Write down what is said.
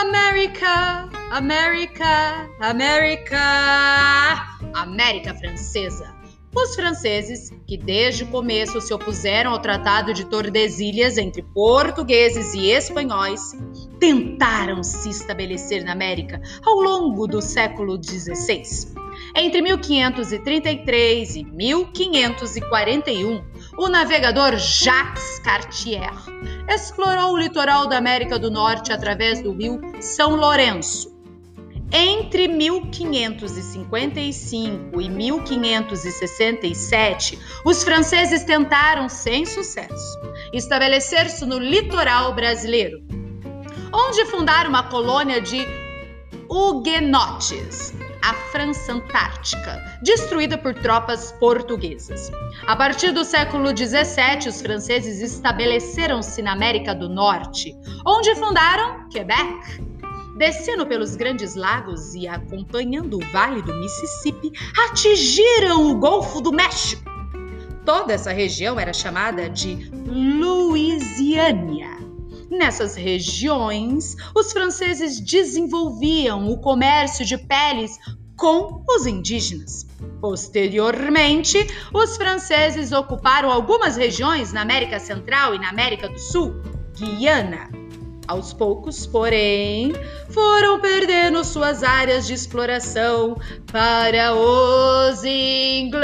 América, América, América, América Francesa. Os franceses, que desde o começo se opuseram ao Tratado de Tordesilhas entre portugueses e espanhóis, tentaram se estabelecer na América ao longo do século XVI. Entre 1533 e 1541, o navegador Jacques Cartier explorou o litoral da América do Norte através do rio São Lourenço. Entre 1555 e 1567, os franceses tentaram, sem sucesso, estabelecer-se no litoral brasileiro, onde fundaram uma colônia de huguenotes, a França Antártica, destruída por tropas portuguesas. A partir do século XVII, os franceses estabeleceram-se na América do Norte, onde fundaram Quebec. Descendo pelos grandes lagos e acompanhando o vale do Mississippi, atingiram o Golfo do México. Toda essa região era chamada de Louisiana. Nessas regiões, os franceses desenvolviam o comércio de peles com os indígenas. Posteriormente, os franceses ocuparam algumas regiões na América Central e na América do Sul, Guiana. Aos poucos, porém, foram perdendo suas áreas de exploração para os ingleses.